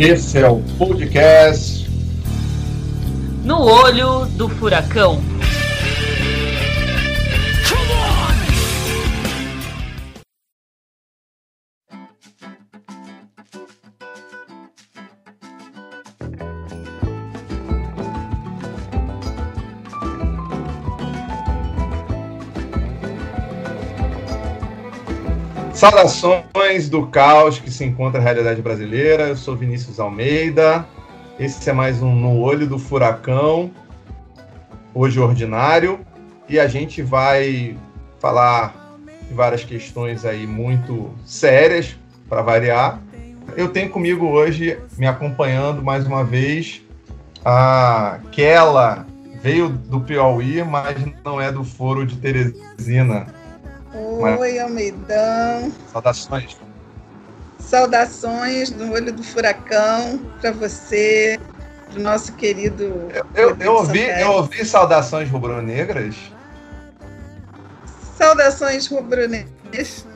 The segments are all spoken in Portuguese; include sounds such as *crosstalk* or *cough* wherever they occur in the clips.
Esse é o podcast No Olho do Furacão. Saudações do caos que se encontra a realidade brasileira. Eu sou Vinícius Almeida. Esse é mais um No Olho do Furacão, hoje ordinário, e a gente vai falar de várias questões aí muito sérias, para variar. Eu tenho comigo hoje, me acompanhando mais uma vez, a Kela, veio do Piauí, mas não é do Foro de Teresina. Oi, Almeidão. Saudações. Saudações do olho do furacão para você, para o nosso querido. Eu, eu, eu ouvi, eu ouvi saudações rubro-negras. Saudações rubro-negras.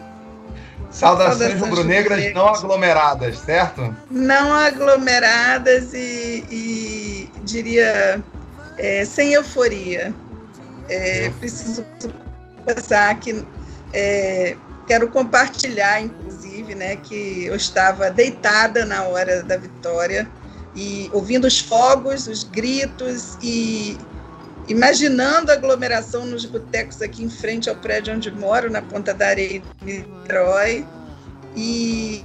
Saudações, saudações rubro-negras não aglomeradas, certo? Não aglomeradas e, e diria é, sem euforia. É, preciso pensar que é, quero compartilhar, inclusive, né, que eu estava deitada na hora da vitória e ouvindo os fogos, os gritos e imaginando a aglomeração nos botecos aqui em frente ao prédio onde moro, na Ponta da Areia de Niterói, e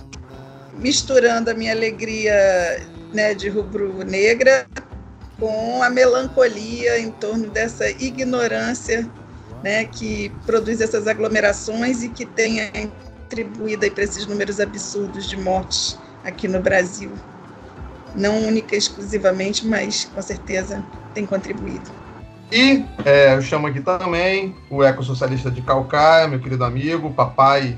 misturando a minha alegria né, de rubro-negra com a melancolia em torno dessa ignorância né, que produz essas aglomerações e que tenha contribuído para esses números absurdos de mortes aqui no Brasil. Não única e exclusivamente, mas com certeza tem contribuído. E é, eu chamo aqui também o ecossocialista de Calcaia, meu querido amigo, papai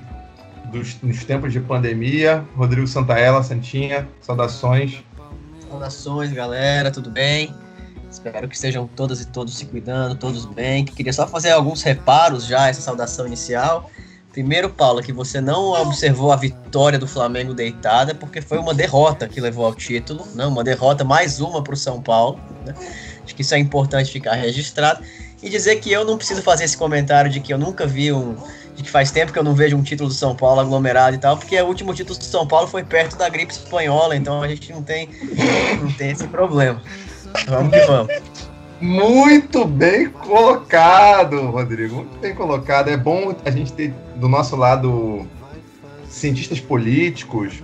dos, nos tempos de pandemia, Rodrigo Santaella, Santinha, saudações. Saudações, galera, tudo bem? Espero que estejam todas e todos se cuidando, todos bem. Queria só fazer alguns reparos já, essa saudação inicial. Primeiro, Paulo, que você não observou a vitória do Flamengo deitada, porque foi uma derrota que levou ao título, não, uma derrota mais uma para o São Paulo. Né? Acho que isso é importante ficar registrado. E dizer que eu não preciso fazer esse comentário de que eu nunca vi um. de que faz tempo que eu não vejo um título do São Paulo aglomerado e tal, porque o último título do São Paulo foi perto da gripe espanhola, então a gente não tem, não tem esse problema. Vamos que vamos. Muito bem colocado, Rodrigo. Muito bem colocado. É bom a gente ter do nosso lado cientistas políticos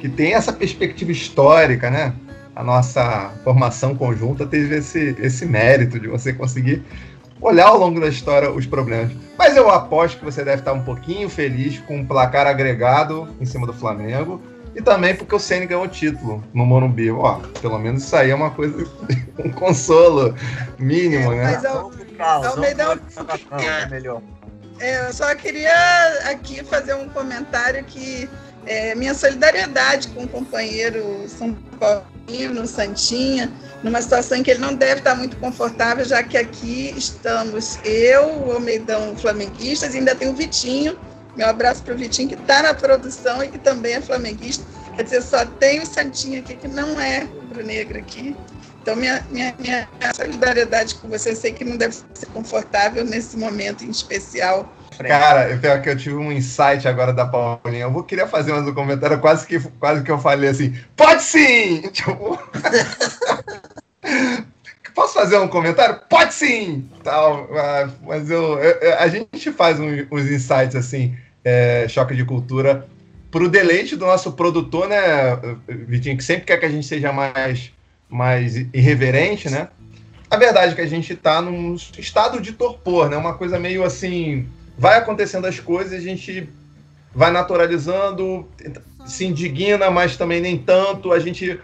que tem essa perspectiva histórica, né? A nossa formação conjunta teve esse, esse mérito de você conseguir olhar ao longo da história os problemas. Mas eu aposto que você deve estar um pouquinho feliz com um placar agregado em cima do Flamengo e também porque o Ceni ganhou o título no Morumbi. Ó, pelo menos isso aí é uma coisa, *laughs* um consolo mínimo, né? Mas eu, Almeida, é melhor. É, eu só queria aqui fazer um comentário que é, minha solidariedade com o companheiro São Paulino, Santinha, numa situação em que ele não deve estar muito confortável, já que aqui estamos eu, o Almeidão flamenguistas, e ainda tem o Vitinho, meu abraço para o Vitinho, que está na produção e que também é flamenguista. Quer dizer, só tem o Santinho aqui, que não é rubro-negro aqui. Então, minha, minha, minha solidariedade com você. Sei que não deve ser confortável nesse momento em especial. Cara, eu, que eu tive um insight agora da Paulinha. Eu vou queria fazer mais um comentário, quase que, quase que eu falei assim: pode sim! *laughs* Tipo. Posso fazer um comentário? Pode sim! Tal, ah, mas eu, eu a gente faz um, uns insights assim, é, choque de cultura, pro deleite do nosso produtor, né, Vitinho, que sempre quer que a gente seja mais, mais irreverente, né? A verdade é que a gente está num estado de torpor, né? Uma coisa meio assim, vai acontecendo as coisas, a gente vai naturalizando, se indigna, mas também nem tanto. A gente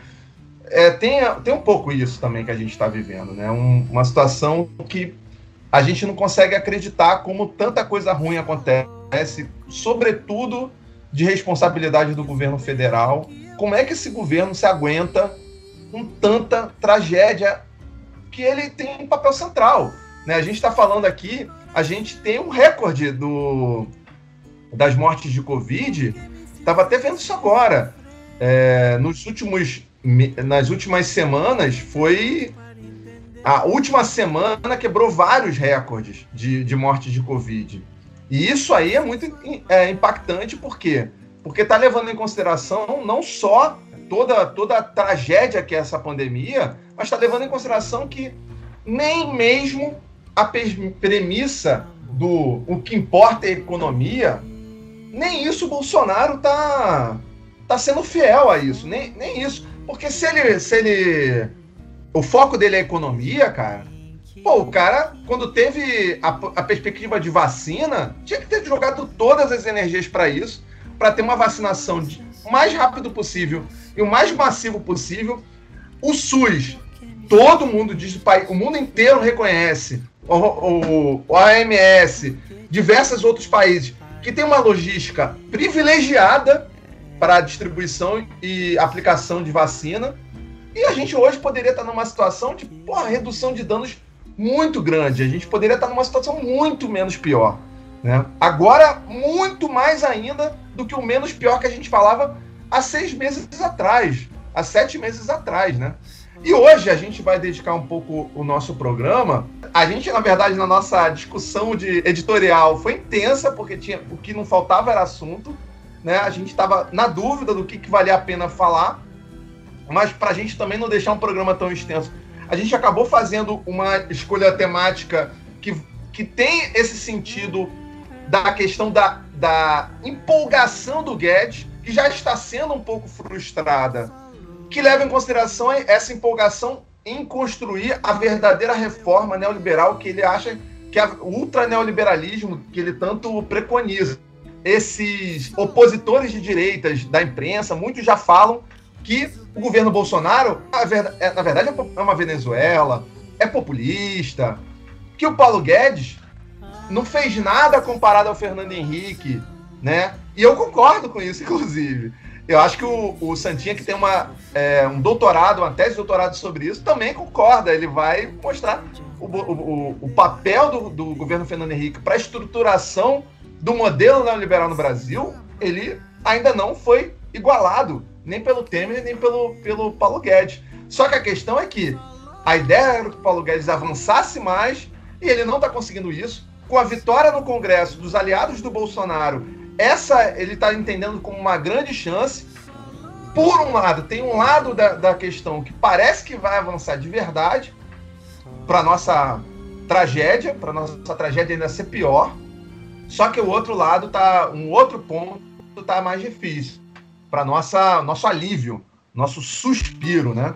é, tem, tem um pouco isso também que a gente está vivendo, né? Um, uma situação que a gente não consegue acreditar como tanta coisa ruim acontece, sobretudo de responsabilidade do governo federal. Como é que esse governo se aguenta com tanta tragédia que ele tem um papel central? Né? A gente está falando aqui, a gente tem um recorde do, das mortes de Covid. Estava até vendo isso agora é, nos últimos, nas últimas semanas foi. A última semana quebrou vários recordes de, de morte de Covid. E isso aí é muito é, impactante, por quê? Porque está levando em consideração não só toda, toda a tragédia que é essa pandemia, mas está levando em consideração que nem mesmo a premissa do o que importa é a economia, nem isso o Bolsonaro está tá sendo fiel a isso, nem, nem isso. Porque se ele, se ele. O foco dele é a economia, cara, Pô, o cara, quando teve a, a, perspectiva de vacina, tinha que ter jogado todas as energias para isso, para ter uma vacinação de, mais rápido possível e o mais massivo possível. O SUS, todo mundo diz, o mundo inteiro reconhece, o, o, o AMS, diversos outros países, que tem uma logística privilegiada para distribuição e aplicação de vacina. E a gente hoje poderia estar numa situação de porra, redução de danos muito grande. A gente poderia estar numa situação muito menos pior. Né? Agora, muito mais ainda do que o menos pior que a gente falava há seis meses atrás, há sete meses atrás. Né? E hoje a gente vai dedicar um pouco o nosso programa. A gente, na verdade, na nossa discussão de editorial foi intensa, porque tinha, o que não faltava era assunto. Né? A gente estava na dúvida do que, que valia a pena falar, mas para a gente também não deixar um programa tão extenso a gente acabou fazendo uma escolha temática que, que tem esse sentido da questão da, da empolgação do Guedes, que já está sendo um pouco frustrada, que leva em consideração essa empolgação em construir a verdadeira reforma neoliberal que ele acha que é o ultraneoliberalismo que ele tanto preconiza. Esses opositores de direitas da imprensa, muitos já falam que o governo Bolsonaro, é, na verdade, é uma Venezuela, é populista, que o Paulo Guedes não fez nada comparado ao Fernando Henrique, né? E eu concordo com isso, *laughs* inclusive. Eu acho que o, o Santinha, que tem uma, é, um doutorado, uma tese de doutorado sobre isso, também concorda. Ele vai mostrar o, o, o papel do, do governo Fernando Henrique para a estruturação do modelo neoliberal no Brasil. Ele ainda não foi igualado nem pelo Temer, nem pelo, pelo Paulo Guedes. Só que a questão é que a ideia era que o Paulo Guedes avançasse mais e ele não está conseguindo isso. Com a vitória no Congresso dos aliados do Bolsonaro, essa ele está entendendo como uma grande chance. Por um lado, tem um lado da, da questão que parece que vai avançar de verdade para nossa tragédia, para nossa tragédia ainda ser pior. Só que o outro lado tá, um outro ponto tá mais difícil para nossa nosso alívio, nosso suspiro, né?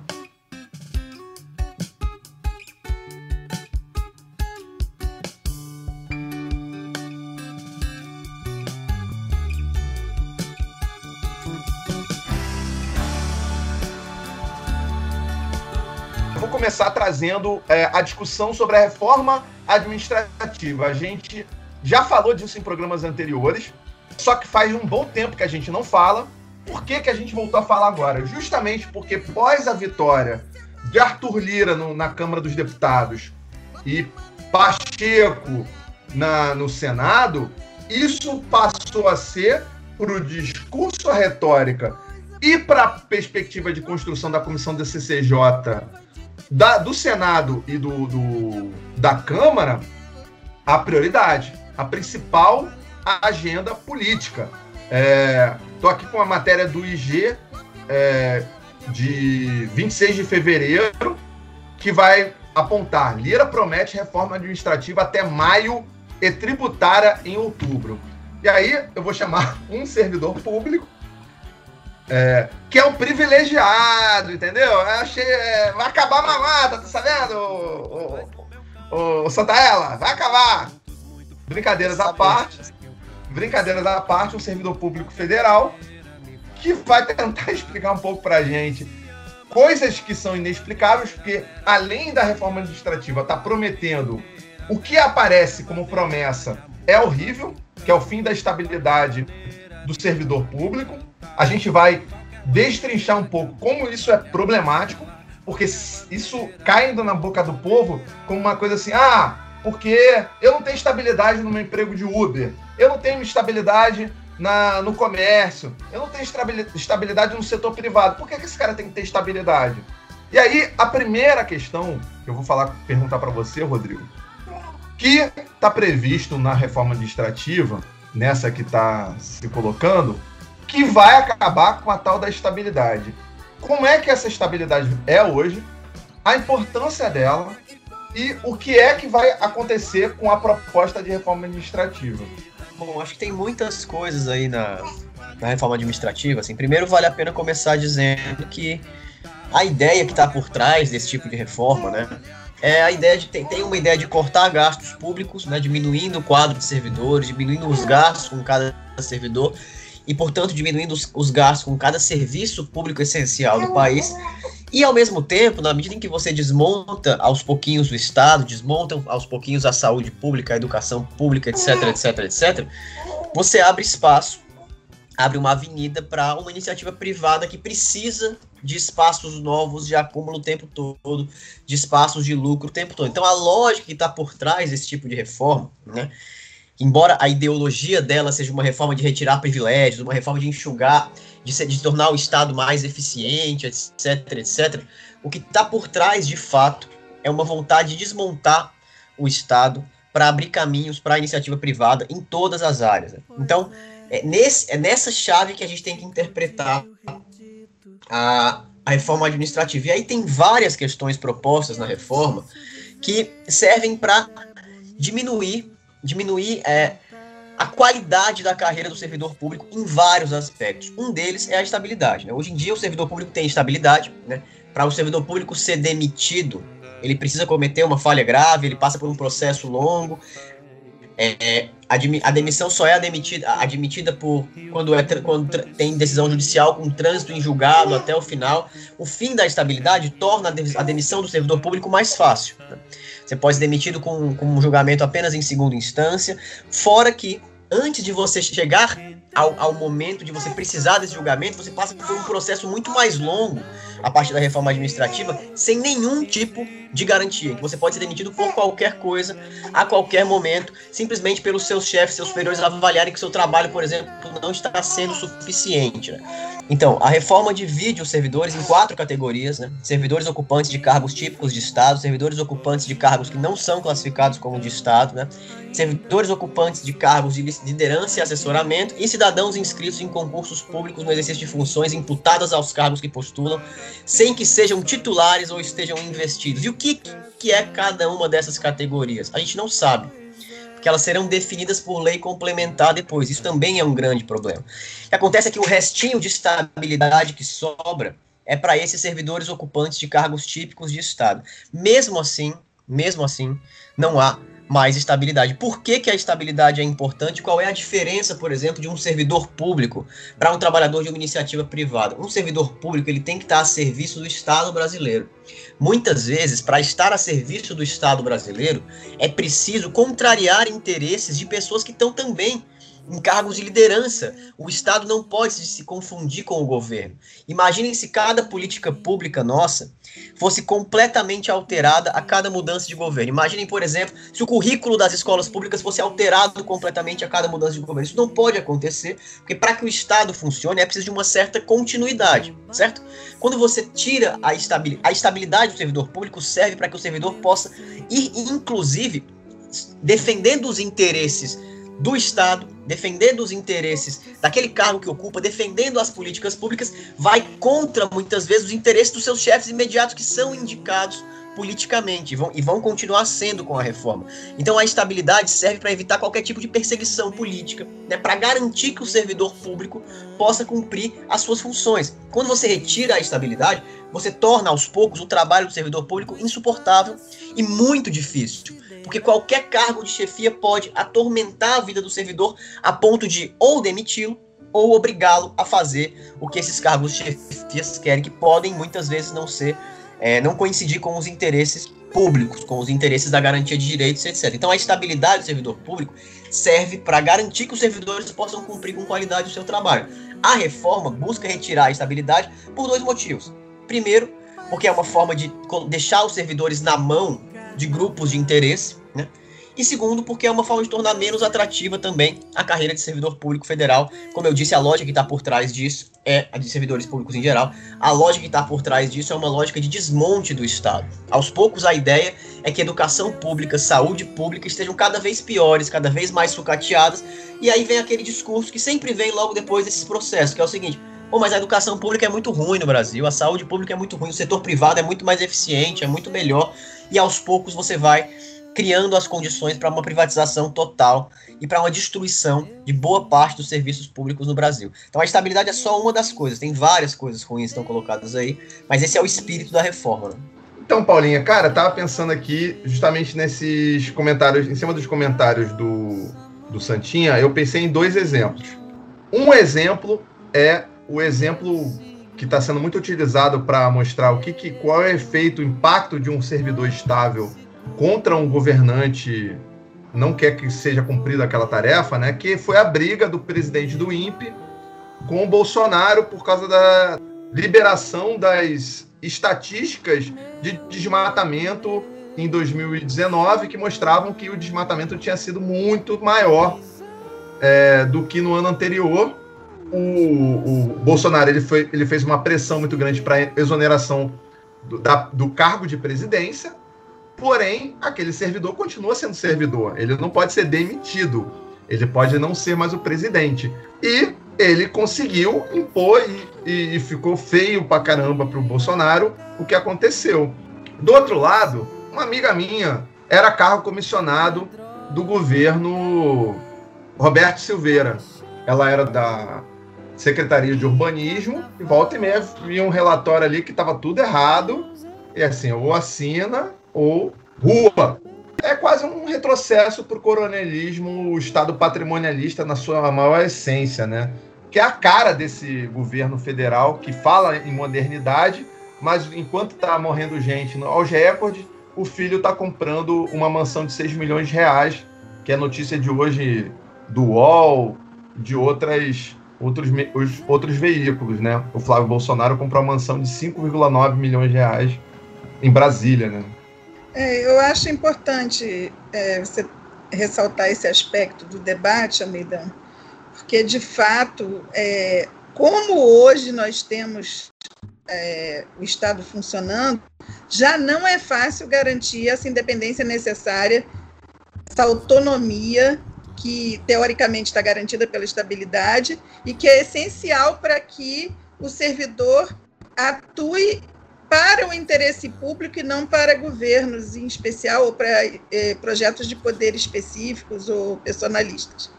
começar trazendo é, a discussão sobre a reforma administrativa. A gente já falou disso em programas anteriores, só que faz um bom tempo que a gente não fala. Por que, que a gente voltou a falar agora? Justamente porque pós a vitória de Arthur Lira no, na Câmara dos Deputados e Pacheco na, no Senado, isso passou a ser para o discurso, a retórica e para a perspectiva de construção da comissão da CCJ, da, do Senado e do, do, da Câmara, a prioridade, a principal agenda política. Estou é, aqui com a matéria do IG é, de 26 de fevereiro, que vai apontar: Lira promete reforma administrativa até maio e tributária em outubro. E aí eu vou chamar *laughs* um servidor público, é, que é um privilegiado, entendeu? Eu achei. É, vai acabar a mamata, tá sabendo? O, o, o Santaella, vai acabar. Brincadeiras à parte brincadeiras à parte, um servidor público federal que vai tentar *laughs* explicar um pouco para a gente coisas que são inexplicáveis, porque além da reforma administrativa está prometendo o que aparece como promessa é horrível, que é o fim da estabilidade do servidor público. A gente vai destrinchar um pouco como isso é problemático, porque isso cai indo na boca do povo como uma coisa assim, ah, porque eu não tenho estabilidade no meu emprego de Uber, eu não tenho estabilidade na, no comércio, eu não tenho estabilidade no setor privado. Por que, que esse cara tem que ter estabilidade? E aí, a primeira questão que eu vou falar, perguntar para você, Rodrigo, que está previsto na reforma administrativa, nessa que está se colocando, que vai acabar com a tal da estabilidade. Como é que essa estabilidade é hoje, a importância dela e o que é que vai acontecer com a proposta de reforma administrativa. Bom, acho que tem muitas coisas aí na, na reforma administrativa. Assim, primeiro, vale a pena começar dizendo que a ideia que está por trás desse tipo de reforma, né, é a ideia de tem, tem uma ideia de cortar gastos públicos, né, diminuindo o quadro de servidores, diminuindo os gastos com cada servidor e, portanto, diminuindo os, os gastos com cada serviço público essencial do país. E, ao mesmo tempo, na medida em que você desmonta aos pouquinhos o Estado, desmonta aos pouquinhos a saúde pública, a educação pública, etc, etc, etc, você abre espaço, abre uma avenida para uma iniciativa privada que precisa de espaços novos de acúmulo o tempo todo, de espaços de lucro o tempo todo. Então, a lógica que está por trás desse tipo de reforma, né, embora a ideologia dela seja uma reforma de retirar privilégios, uma reforma de enxugar, de, ser, de tornar o Estado mais eficiente, etc, etc, o que está por trás, de fato, é uma vontade de desmontar o Estado para abrir caminhos para a iniciativa privada em todas as áreas. Né? Então, é, nesse, é nessa chave que a gente tem que interpretar a, a reforma administrativa. E aí tem várias questões propostas na reforma que servem para diminuir diminuir é, a qualidade da carreira do servidor público em vários aspectos. Um deles é a estabilidade. Né? Hoje em dia, o servidor público tem estabilidade. Né? Para o servidor público ser demitido, ele precisa cometer uma falha grave, ele passa por um processo longo. É, a demissão só é admitida, admitida por quando, é, quando tem decisão judicial com trânsito em julgado até o final. O fim da estabilidade torna a demissão do servidor público mais fácil. Você pode ser demitido com, com um julgamento apenas em segunda instância, fora que antes de você chegar ao, ao, momento de você precisar desse julgamento, você passa por um processo muito mais longo a partir da reforma administrativa, sem nenhum tipo de garantia. Você pode ser demitido por qualquer coisa, a qualquer momento, simplesmente pelos seus chefes, seus superiores avaliarem que seu trabalho, por exemplo, não está sendo suficiente. Né? Então, a reforma divide os servidores em quatro categorias, né? Servidores ocupantes de cargos típicos de Estado, servidores ocupantes de cargos que não são classificados como de Estado, né? Servidores ocupantes de cargos de liderança e assessoramento e cidadãos inscritos em concursos públicos no exercício de funções imputadas aos cargos que postulam, sem que sejam titulares ou estejam investidos. E o que, que é cada uma dessas categorias? A gente não sabe que elas serão definidas por lei complementar depois. Isso também é um grande problema. O que acontece é que o restinho de estabilidade que sobra é para esses servidores ocupantes de cargos típicos de Estado. Mesmo assim, mesmo assim, não há mais estabilidade. Por que, que a estabilidade é importante? Qual é a diferença, por exemplo, de um servidor público para um trabalhador de uma iniciativa privada? Um servidor público ele tem que estar a serviço do Estado brasileiro. Muitas vezes, para estar a serviço do Estado brasileiro, é preciso contrariar interesses de pessoas que estão também em cargos de liderança. O Estado não pode se confundir com o governo. Imaginem se cada política pública nossa fosse completamente alterada a cada mudança de governo. Imaginem, por exemplo, se o currículo das escolas públicas fosse alterado completamente a cada mudança de governo. Isso não pode acontecer, porque para que o Estado funcione é preciso de uma certa continuidade, certo? Quando você tira a estabilidade, a estabilidade do servidor público serve para que o servidor possa ir, inclusive, defendendo os interesses do Estado, defendendo os interesses daquele cargo que ocupa, defendendo as políticas públicas, vai contra muitas vezes os interesses dos seus chefes imediatos que são indicados politicamente e vão, e vão continuar sendo com a reforma. Então a estabilidade serve para evitar qualquer tipo de perseguição política, né, para garantir que o servidor público possa cumprir as suas funções. Quando você retira a estabilidade, você torna aos poucos o trabalho do servidor público insuportável e muito difícil porque qualquer cargo de chefia pode atormentar a vida do servidor a ponto de ou demiti-lo ou obrigá-lo a fazer o que esses cargos de chefias querem, que podem muitas vezes não ser, é, não coincidir com os interesses públicos, com os interesses da garantia de direitos, etc. Então a estabilidade do servidor público serve para garantir que os servidores possam cumprir com qualidade o seu trabalho. A reforma busca retirar a estabilidade por dois motivos. Primeiro, porque é uma forma de deixar os servidores na mão de grupos de interesse, né? e segundo, porque é uma forma de tornar menos atrativa também a carreira de servidor público federal. Como eu disse, a lógica que está por trás disso é a de servidores públicos em geral. A lógica que está por trás disso é uma lógica de desmonte do Estado. Aos poucos, a ideia é que educação pública, saúde pública estejam cada vez piores, cada vez mais sucateadas, e aí vem aquele discurso que sempre vem logo depois desses processos, que é o seguinte: Pô, mas a educação pública é muito ruim no Brasil, a saúde pública é muito ruim, o setor privado é muito mais eficiente, é muito melhor, e aos poucos você vai criando as condições para uma privatização total e para uma destruição de boa parte dos serviços públicos no Brasil. Então a estabilidade é só uma das coisas, tem várias coisas ruins que estão colocadas aí, mas esse é o espírito da reforma. Então, Paulinha, cara, tava pensando aqui justamente nesses comentários, em cima dos comentários do, do Santinha, eu pensei em dois exemplos. Um exemplo é o exemplo que está sendo muito utilizado para mostrar o que, que, qual é o efeito, o impacto de um servidor estável contra um governante não quer que seja cumprida aquela tarefa, né? Que foi a briga do presidente do INPE com o Bolsonaro por causa da liberação das estatísticas de desmatamento em 2019 que mostravam que o desmatamento tinha sido muito maior é, do que no ano anterior. O, o Bolsonaro ele, foi, ele fez uma pressão muito grande para exoneração do, da, do cargo de presidência Porém, aquele servidor continua sendo servidor. Ele não pode ser demitido. Ele pode não ser mais o presidente. E ele conseguiu impor e, e ficou feio pra caramba pro Bolsonaro o que aconteceu. Do outro lado, uma amiga minha era carro comissionado do governo Roberto Silveira. Ela era da Secretaria de Urbanismo e volta e meia via um relatório ali que estava tudo errado. E assim, ou assina ou rua. É quase um retrocesso para o coronelismo, o Estado patrimonialista na sua maior essência, né? Que é a cara desse governo federal que fala em modernidade, mas enquanto está morrendo gente aos recordes, o filho está comprando uma mansão de 6 milhões de reais, que é notícia de hoje do UOL, de outras, outros, os, outros veículos, né? O Flávio Bolsonaro comprou uma mansão de 5,9 milhões de reais em Brasília, né? É, eu acho importante é, você ressaltar esse aspecto do debate, Almeida, porque, de fato, é, como hoje nós temos é, o Estado funcionando, já não é fácil garantir essa independência necessária, essa autonomia que, teoricamente, está garantida pela estabilidade e que é essencial para que o servidor atue para o interesse público e não para governos em especial ou para eh, projetos de poder específicos ou personalistas.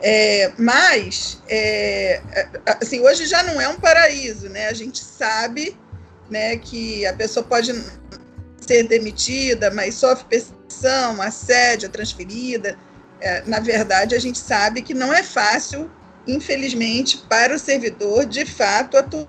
É, mas, é, assim, hoje já não é um paraíso, né? A gente sabe né, que a pessoa pode ser demitida, mas sofre perseguição, assédio, transferida. É, na verdade, a gente sabe que não é fácil, infelizmente, para o servidor, de fato, atuar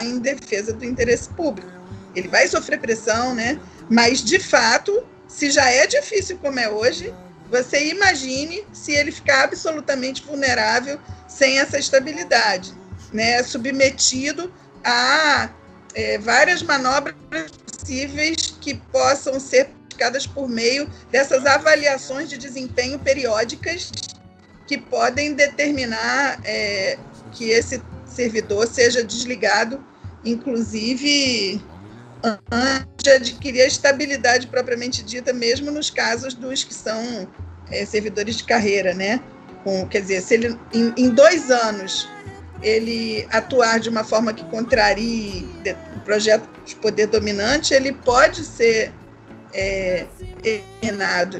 em defesa do interesse público ele vai sofrer pressão, né? Mas, de fato, se já é difícil como é hoje, você imagine se ele ficar absolutamente vulnerável sem essa estabilidade, né? Submetido a é, várias manobras possíveis que possam ser praticadas por meio dessas avaliações de desempenho periódicas que podem determinar é, que esse servidor seja desligado, inclusive de adquirir a estabilidade propriamente dita, mesmo nos casos dos que são é, servidores de carreira, né? Com, quer dizer, se ele em, em, dois anos ele atuar de uma forma que contrarie o projeto de poder dominante, ele pode ser é,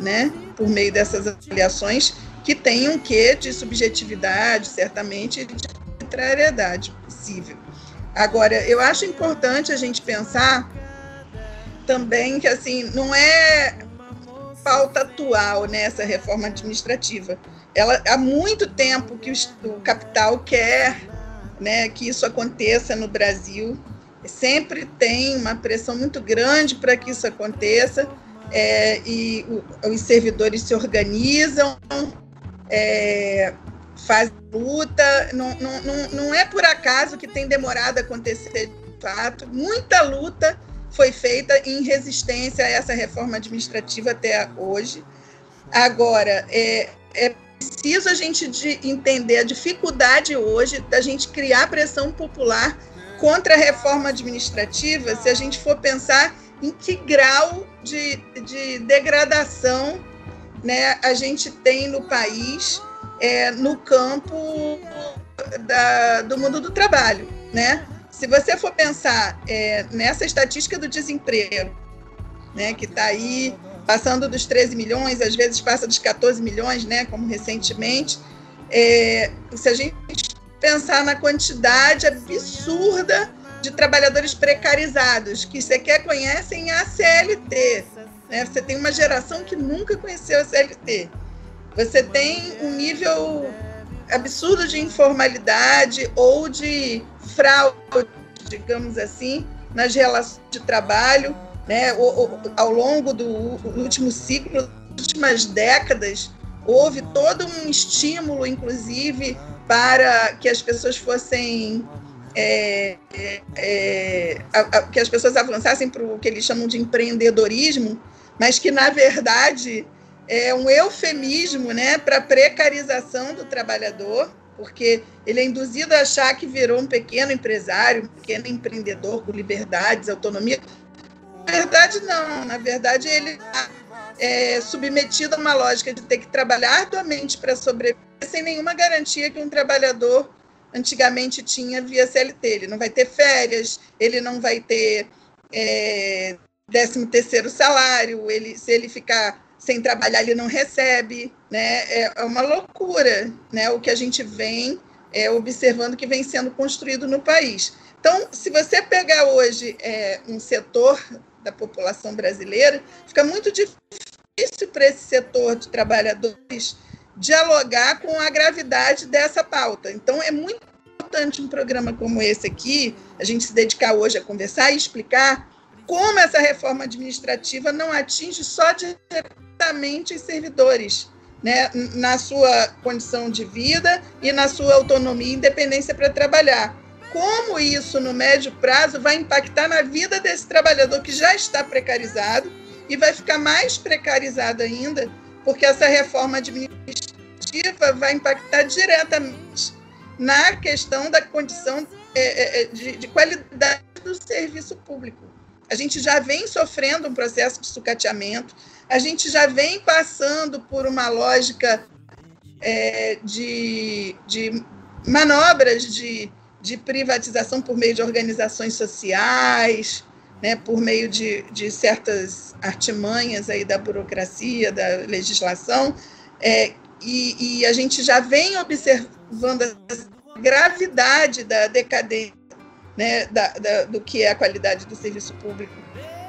né? Por meio dessas avaliações que tem um quê de subjetividade, certamente, de arbitrariedade possível. Agora, eu acho importante a gente pensar também que assim não é falta atual nessa reforma administrativa. Ela há muito tempo que o, o capital quer, né, que isso aconteça no Brasil. Sempre tem uma pressão muito grande para que isso aconteça. É, e o, os servidores se organizam, é, faz luta, não, não, não, é por acaso que tem demorado a acontecer de fato, muita luta foi feita em resistência a essa reforma administrativa até hoje. Agora, é, é preciso a gente de entender a dificuldade hoje da gente criar pressão popular contra a reforma administrativa se a gente for pensar em que grau de, de degradação né, a gente tem no país é, no campo da, do mundo do trabalho. Né? Se você for pensar é, nessa estatística do desemprego, né, que está aí passando dos 13 milhões, às vezes passa dos 14 milhões, né, como recentemente, é, se a gente pensar na quantidade absurda de trabalhadores precarizados, que sequer conhecem a CLT. Né? Você tem uma geração que nunca conheceu a CLT. Você tem um nível absurdo de informalidade ou de fraude, digamos assim, nas relações de trabalho. Né? Ao longo do último ciclo, das últimas décadas, houve todo um estímulo, inclusive, para que as pessoas fossem é, é, a, a, que as pessoas avançassem para o que eles chamam de empreendedorismo, mas que, na verdade, é um eufemismo né, para a precarização do trabalhador, porque ele é induzido a achar que virou um pequeno empresário, um pequeno empreendedor com liberdades, autonomia. Na verdade, não. Na verdade, ele é submetido a uma lógica de ter que trabalhar arduamente para sobreviver, sem nenhuma garantia que um trabalhador antigamente tinha via CLT. Ele não vai ter férias, ele não vai ter é, 13 terceiro salário, ele, se ele ficar sem trabalhar, ele não recebe. Né? É, é uma loucura né? o que a gente vem é, observando que vem sendo construído no país. Então, se você pegar hoje é, um setor da população brasileira, fica muito difícil para esse setor de trabalhadores dialogar com a gravidade dessa pauta. Então, é muito importante um programa como esse aqui, a gente se dedicar hoje a conversar e explicar como essa reforma administrativa não atinge só diretamente os servidores, né, na sua condição de vida e na sua autonomia e independência para trabalhar. Como isso, no médio prazo, vai impactar na vida desse trabalhador que já está precarizado e vai ficar mais precarizado ainda, porque essa reforma administrativa vai impactar diretamente na questão da condição é, é, é, de, de qualidade do serviço público. A gente já vem sofrendo um processo de sucateamento, a gente já vem passando por uma lógica de, de manobras de, de privatização por meio de organizações sociais, né, por meio de, de certas artimanhas aí da burocracia, da legislação, é, e, e a gente já vem observando a gravidade da decadência né, da, da, do que é a qualidade do serviço público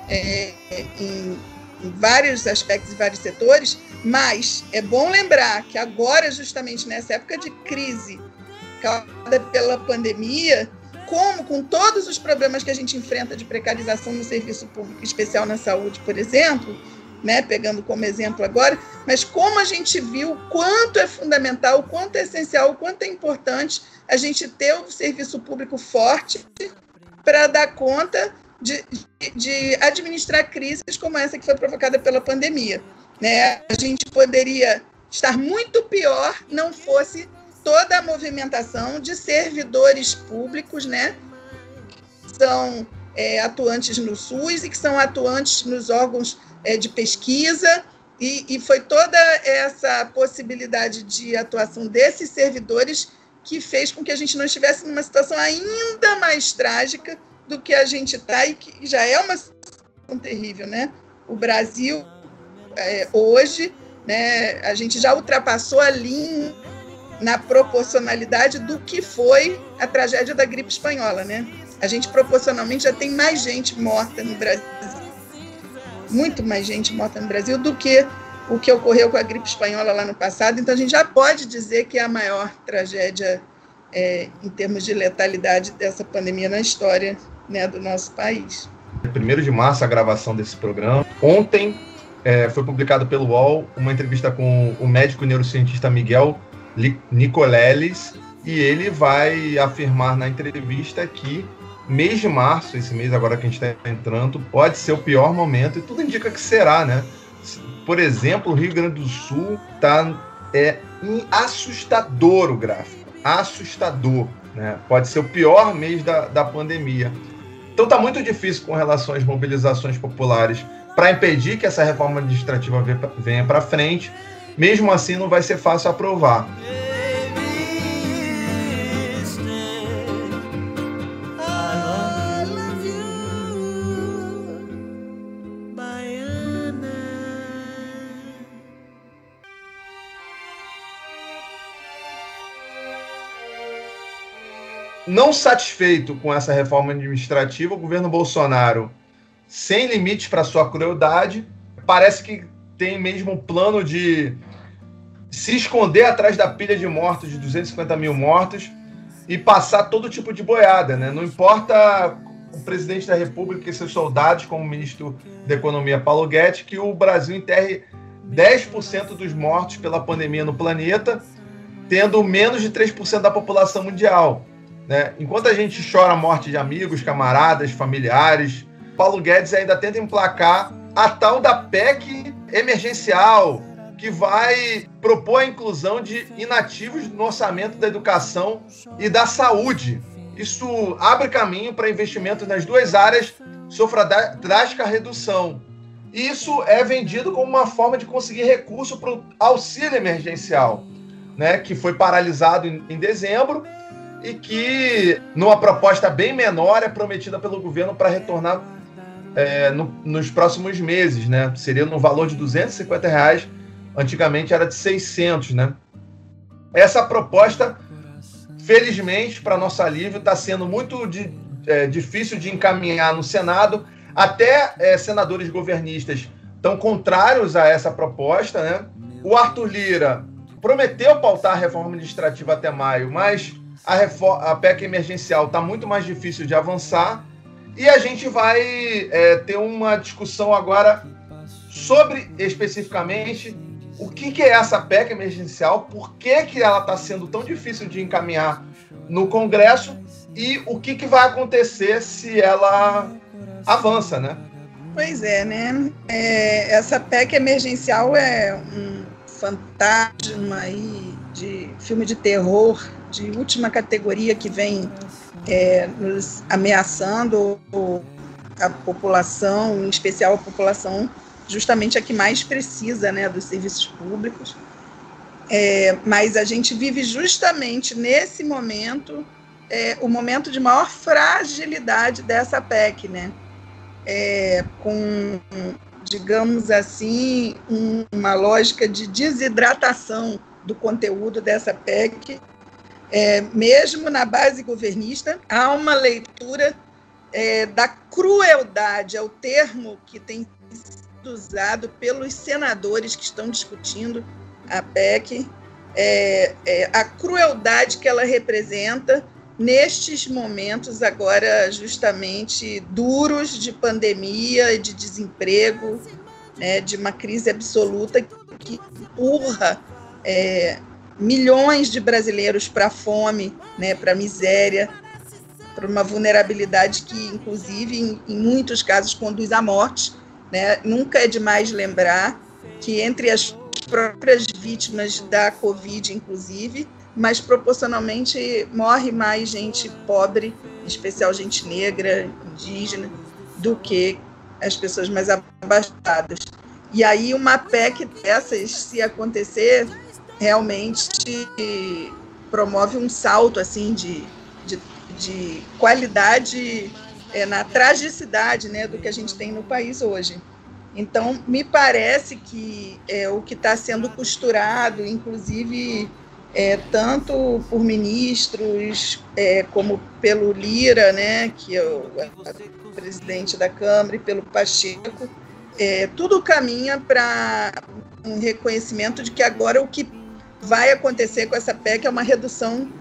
é, em, em, vários aspectos e vários setores, mas é bom lembrar que agora, justamente nessa época de crise causada pela pandemia, como com todos os problemas que a gente enfrenta de precarização no serviço público, especial na saúde, por exemplo, né, pegando como exemplo agora, mas como a gente viu quanto é fundamental, quanto é essencial, quanto é importante a gente ter o serviço público forte para dar conta de, de, administrar crises como essa que foi provocada pela pandemia. Né? A gente poderia estar muito pior não fosse toda a movimentação de servidores públicos, né? São é, atuantes no SUS e que são atuantes nos órgãos é, de pesquisa, e, e foi toda essa possibilidade de atuação desses servidores que fez com que a gente não estivesse numa situação ainda mais trágica do que a gente está e que já é uma situação terrível, né? O Brasil é, hoje, né? A gente já ultrapassou a linha na proporcionalidade do que foi a tragédia da gripe espanhola, né? A gente proporcionalmente já tem mais gente morta no Brasil muito mais gente morta no Brasil do que o que ocorreu com a gripe espanhola lá no passado. Então, a gente já pode dizer que é a maior tragédia é, em termos de letalidade dessa pandemia na história né, do nosso país. 1 de março, a gravação desse programa. Ontem é, foi publicado pelo UOL uma entrevista com o médico neurocientista Miguel Nicoleles, e ele vai afirmar na entrevista que mês de março, esse mês agora que a gente está entrando, pode ser o pior momento, e tudo indica que será, né? por exemplo, o Rio Grande do Sul está é, assustador o gráfico. Assustador. Né? Pode ser o pior mês da, da pandemia. Então está muito difícil com relação às mobilizações populares para impedir que essa reforma administrativa venha para frente. Mesmo assim, não vai ser fácil aprovar. Não satisfeito com essa reforma administrativa, o governo Bolsonaro, sem limites para sua crueldade, parece que tem mesmo um plano de se esconder atrás da pilha de mortos, de 250 mil mortos, e passar todo tipo de boiada. Né? Não importa o presidente da República e seus soldados, como o ministro da Economia Paulo Guedes, que o Brasil enterre 10% dos mortos pela pandemia no planeta, tendo menos de 3% da população mundial. Né? Enquanto a gente chora a morte de amigos, camaradas, familiares, Paulo Guedes ainda tenta emplacar a tal da PEC emergencial, que vai propor a inclusão de inativos no orçamento da educação e da saúde. Isso abre caminho para investimentos nas duas áreas sofra drástica redução. Isso é vendido como uma forma de conseguir recurso para o auxílio emergencial, né, que foi paralisado em, em dezembro e que, numa proposta bem menor, é prometida pelo governo para retornar é, no, nos próximos meses, né? Seria no valor de 250 reais, antigamente era de 600, né? Essa proposta, felizmente, para nosso alívio, está sendo muito de, é, difícil de encaminhar no Senado. Até é, senadores governistas estão contrários a essa proposta, né? O Arthur Lira prometeu pautar a reforma administrativa até maio, mas a, a PEC emergencial está muito mais difícil de avançar e a gente vai é, ter uma discussão agora sobre especificamente o que, que é essa PEC emergencial, por que, que ela está sendo tão difícil de encaminhar no Congresso e o que, que vai acontecer se ela avança, né? Pois é, né? É, essa PEC emergencial é um fantasma aí de filme de terror de última categoria que vem é, nos ameaçando a população, em especial a população justamente a que mais precisa né, dos serviços públicos. É, mas a gente vive justamente nesse momento é, o momento de maior fragilidade dessa PEC, né? É, com, digamos assim, um, uma lógica de desidratação do conteúdo dessa PEC. É, mesmo na base governista, há uma leitura é, da crueldade, é o termo que tem sido usado pelos senadores que estão discutindo a PEC, é, é, a crueldade que ela representa nestes momentos agora justamente duros de pandemia de desemprego, né, de uma crise absoluta que empurra é, milhões de brasileiros para a fome, né, para a miséria, para uma vulnerabilidade que, inclusive, em, em, muitos casos, conduz à morte. Né? Nunca é demais lembrar que entre as próprias vítimas da Covid, inclusive, mas proporcionalmente morre mais gente pobre, em especial gente negra, indígena, do que as pessoas mais abastadas. E aí uma PEC dessas, se acontecer, realmente promove um salto assim de, de, de qualidade é, na tragicidade né, do que a gente tem no país hoje. Então, me parece que é, o que está sendo costurado, inclusive é, tanto por ministros é, como pelo Lira, né, que é o, o presidente da Câmara, e pelo Pacheco, é, tudo caminha para um reconhecimento de que agora o que vai acontecer com essa PEC é uma redução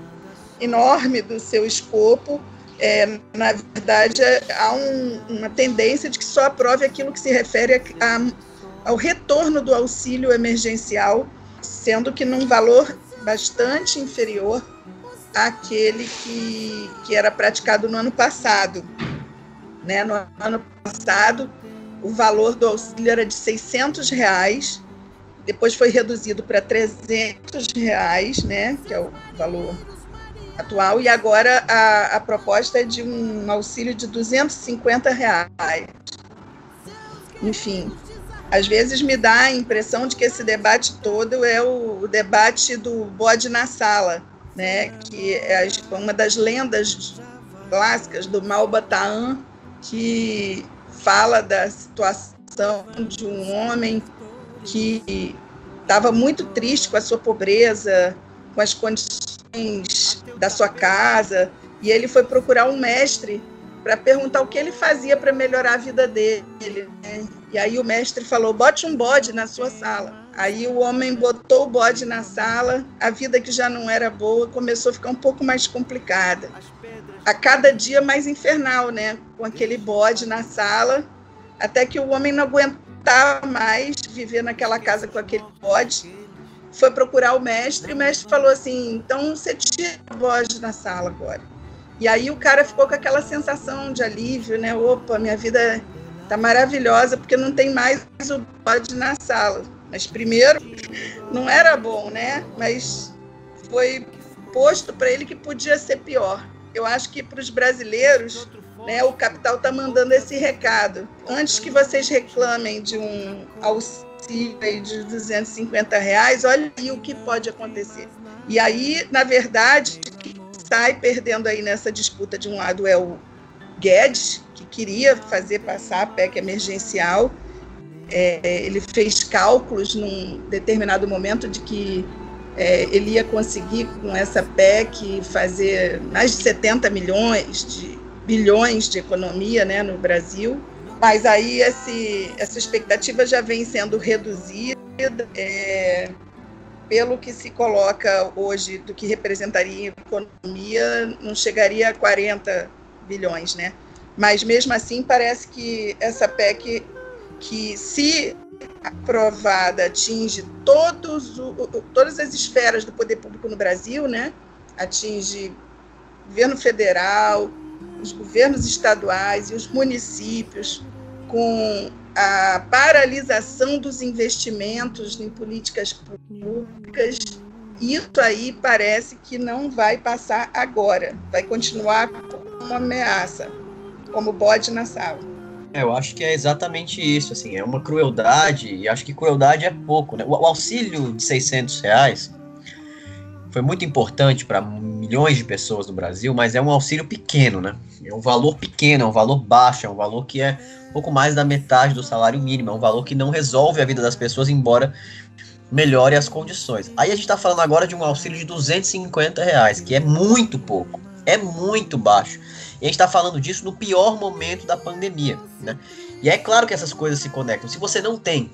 enorme do seu escopo. É, na verdade, há um, uma tendência de que só aprove aquilo que se refere a, a, ao retorno do auxílio emergencial, sendo que num valor bastante inferior àquele que, que era praticado no ano passado. Né? No ano passado, o valor do auxílio era de 600 reais, depois foi reduzido para 300 reais, né, que é o valor atual, e agora a, a proposta é de um auxílio de 250 reais. Enfim, às vezes me dá a impressão de que esse debate todo é o, o debate do bode na sala, né? que é uma das lendas clássicas do Malbataan, que fala da situação de um homem que estava muito triste com a sua pobreza, com as condições da sua casa, e ele foi procurar um mestre para perguntar o que ele fazia para melhorar a vida dele. Né? E aí o mestre falou: bote um bode na sua sala. Aí o homem botou o bode na sala, a vida que já não era boa começou a ficar um pouco mais complicada. A cada dia mais infernal, né? Com aquele bode na sala, até que o homem não aguentava mais viver naquela casa com aquele bode. Foi procurar o mestre e o mestre falou assim: então você tira o bode na sala agora. E aí o cara ficou com aquela sensação de alívio, né? Opa, minha vida tá maravilhosa porque não tem mais o bode na sala. Mas primeiro não era bom, né? Mas foi posto para ele que podia ser pior. Eu acho que para os brasileiros, né, o capital está mandando esse recado. Antes que vocês reclamem de um auxílio de 250 reais, olha aí o que pode acontecer. E aí, na verdade, sai perdendo aí nessa disputa de um lado é o Guedes, que queria fazer passar a PEC emergencial. É, ele fez cálculos num determinado momento de que é, ele ia conseguir com essa PEC fazer mais de 70 milhões de bilhões de economia né, no Brasil. Mas aí esse, essa expectativa já vem sendo reduzida. É, pelo que se coloca hoje do que representaria a economia, não chegaria a 40 bilhões, né? Mas mesmo assim parece que essa PEC que se aprovada atinge todos o, todas as esferas do poder público no Brasil, né? Atinge governo federal, os governos estaduais e os municípios com a paralisação dos investimentos em políticas públicas. Isso aí parece que não vai passar agora, vai continuar como uma ameaça, como bode na sala. É, eu acho que é exatamente isso, assim, é uma crueldade, e acho que crueldade é pouco, né? O, auxílio de 600 reais foi muito importante para milhões de pessoas no Brasil, mas é um auxílio pequeno, né? É um valor pequeno, é um valor baixo, é um valor que é pouco mais da metade do salário mínimo. É um valor que não resolve a vida das pessoas, embora melhore as condições. Aí a gente está falando agora de um auxílio de 250 reais, que é muito pouco, é muito baixo. E a gente está falando disso no pior momento da pandemia, né? E é claro que essas coisas se conectam. Se você não tem,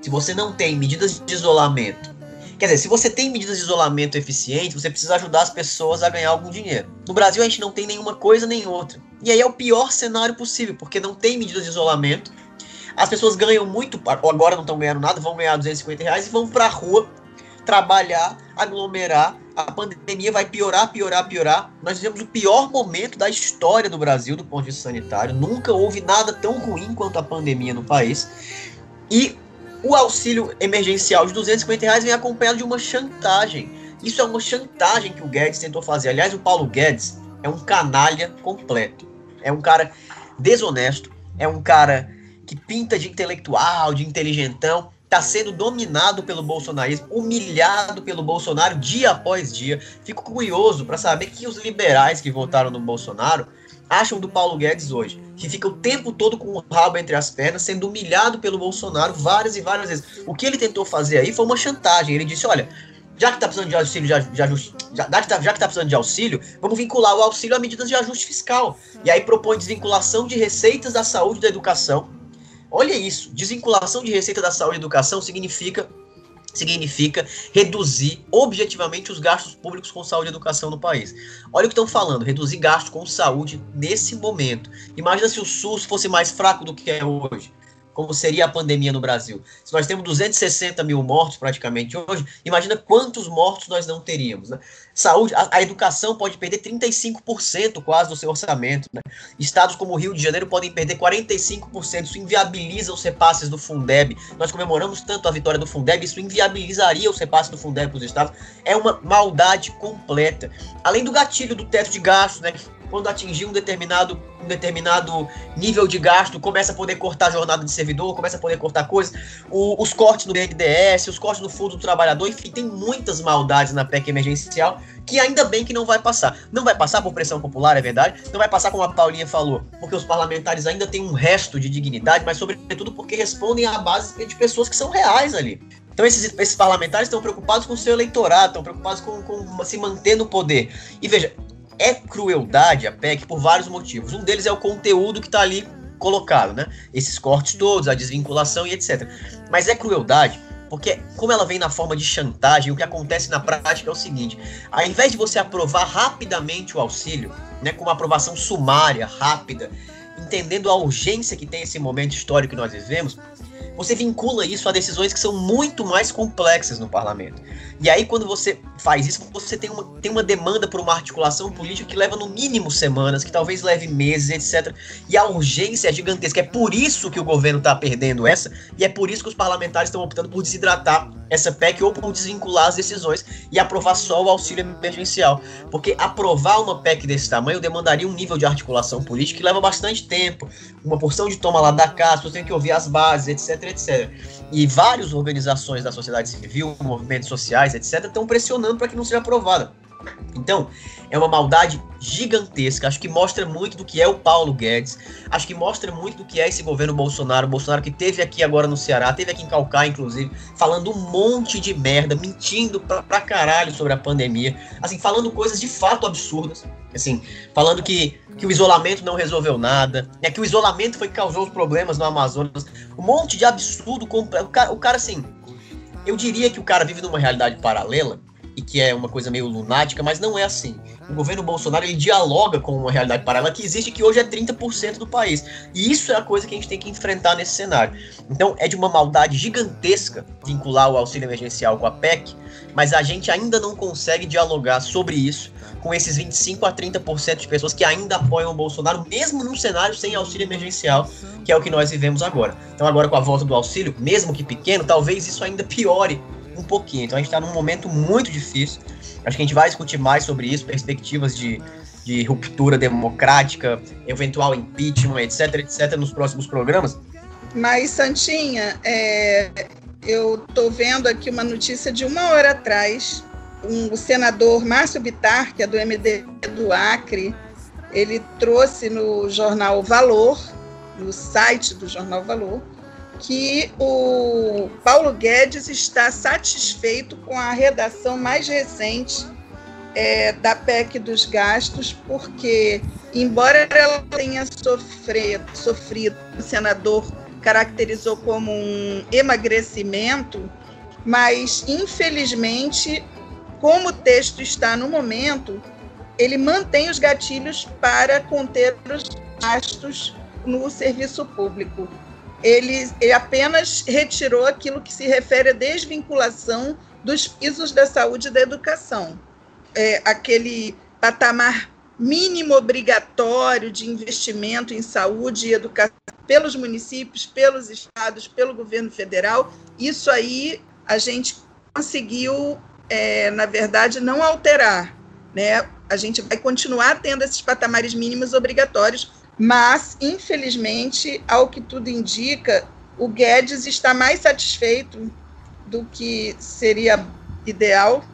se você não tem medidas de isolamento Quer dizer, se você tem medidas de isolamento eficientes, você precisa ajudar as pessoas a ganhar algum dinheiro. No Brasil, a gente não tem nenhuma coisa nem outra. E aí é o pior cenário possível, porque não tem medidas de isolamento. As pessoas ganham muito, agora não estão ganhando nada, vão ganhar 250 reais e vão pra rua trabalhar, aglomerar. A pandemia vai piorar, piorar, piorar. Nós vivemos o pior momento da história do Brasil do ponto de vista sanitário. Nunca houve nada tão ruim quanto a pandemia no país. E o auxílio emergencial de 250 reais vem acompanhado de uma chantagem. Isso é uma chantagem que o Guedes tentou fazer. Aliás, o Paulo Guedes é um canalha completo. É um cara desonesto, é um cara que pinta de intelectual, de inteligentão, está sendo dominado pelo bolsonarismo, humilhado pelo Bolsonaro dia após dia. Fico curioso para saber que os liberais que votaram no Bolsonaro acham do Paulo Guedes hoje, que fica o tempo todo com o rabo entre as pernas, sendo humilhado pelo Bolsonaro várias e várias vezes. O que ele tentou fazer aí foi uma chantagem. Ele disse: olha, já que tá precisando de auxílio já, já, que tá, já que tá precisando de auxílio, vamos vincular o auxílio a medidas de ajuste fiscal. E aí propõe desvinculação de receitas da saúde e da educação. Olha isso, desvinculação de receita da saúde e educação significa significa reduzir objetivamente os gastos públicos com saúde e educação no país. Olha o que estão falando, reduzir gastos com saúde nesse momento. Imagina se o SUS fosse mais fraco do que é hoje. Como seria a pandemia no Brasil. Se nós temos 260 mil mortos praticamente hoje, imagina quantos mortos nós não teríamos. Né? Saúde, a, a, educação pode perder 35% quase do seu orçamento. Né? Estados como o Rio de Janeiro podem perder 45%. Isso inviabiliza os repasses do Fundeb. Nós comemoramos tanto a vitória do Fundeb, isso inviabilizaria os repasses do Fundeb para os estados. É uma maldade completa. Além do gatilho do teto de gastos, né, quando atingir um determinado, um determinado nível de gasto, começa a poder cortar a jornada de servidor, começa a poder cortar coisas, os cortes no BNDES, os cortes no Fundo do Trabalhador, enfim, tem muitas maldades na PEC emergencial que ainda bem que não vai passar. Não vai passar por pressão popular, é verdade, não vai passar como a Paulinha falou, porque os parlamentares ainda têm um resto de dignidade, mas sobretudo porque respondem à base de pessoas que são reais ali. Então esses, esses parlamentares estão preocupados com o seu eleitorado, estão preocupados com, com se manter no poder. E veja, é crueldade a PEC por vários motivos. Um deles é o conteúdo que está ali colocado, né? Esses cortes todos, a desvinculação e etc. Mas é crueldade porque, como ela vem na forma de chantagem, o que acontece na prática é o seguinte: ao invés de você aprovar rapidamente o auxílio, né, com uma aprovação sumária, rápida, entendendo a urgência que tem esse momento histórico que nós vivemos, você vincula isso a decisões que são muito mais complexas no parlamento. E aí, quando você faz isso, você tem uma, tem uma demanda por uma articulação política que leva no mínimo semanas, que talvez leve meses, etc. E a urgência é gigantesca. É por isso que o governo está perdendo essa, e é por isso que os parlamentares estão optando por desidratar essa PEC ou por desvincular as decisões e aprovar só o auxílio emergencial. Porque aprovar uma PEC desse tamanho demandaria um nível de articulação política que leva bastante tempo. Uma porção de toma lá da casa, você tem que ouvir as bases, etc, etc. E várias organizações da sociedade civil, movimentos sociais, etc., estão pressionando para que não seja aprovada. Então, é uma maldade gigantesca. Acho que mostra muito do que é o Paulo Guedes. Acho que mostra muito do que é esse governo Bolsonaro. Bolsonaro que teve aqui agora no Ceará, teve aqui em Calcaia, inclusive, falando um monte de merda, mentindo pra, pra caralho sobre a pandemia. Assim, falando coisas de fato absurdas. Assim, falando que, que o isolamento não resolveu nada, é que o isolamento foi que causou os problemas no Amazonas. Um monte de absurdo. O cara, o cara assim, eu diria que o cara vive numa realidade paralela e que é uma coisa meio lunática, mas não é assim. O governo Bolsonaro ele dialoga com uma realidade paralela que existe que hoje é 30% do país. E isso é a coisa que a gente tem que enfrentar nesse cenário. Então é de uma maldade gigantesca vincular o auxílio emergencial com a PEC, mas a gente ainda não consegue dialogar sobre isso com esses 25 a 30% de pessoas que ainda apoiam o Bolsonaro, mesmo num cenário sem auxílio emergencial, que é o que nós vivemos agora. Então agora com a volta do auxílio, mesmo que pequeno, talvez isso ainda piore um pouquinho. Então a gente está num momento muito difícil. Acho que a gente vai discutir mais sobre isso, perspectivas de, de ruptura democrática, eventual impeachment, etc, etc, nos próximos programas. Mas, Santinha, é, eu estou vendo aqui uma notícia de uma hora atrás. Um, o senador Márcio Bitar, que é do MD do Acre, ele trouxe no jornal Valor, no site do jornal Valor, que o Paulo Guedes está satisfeito com a redação mais recente é, da PEC dos gastos, porque, embora ela tenha sofrido, sofrido, o senador caracterizou como um emagrecimento, mas, infelizmente, como o texto está no momento, ele mantém os gatilhos para conter os gastos no serviço público ele, ele apenas retirou aquilo que se refere à desvinculação dos pisos da saúde e da educação. É, aquele patamar mínimo obrigatório de investimento em saúde e educação pelos municípios, pelos estados, pelo governo federal, isso aí a gente conseguiu, é, na verdade, não alterar. Né? A gente vai continuar tendo esses patamares mínimos obrigatórios, mas, infelizmente, ao que tudo indica, o Guedes está mais satisfeito do que seria ideal,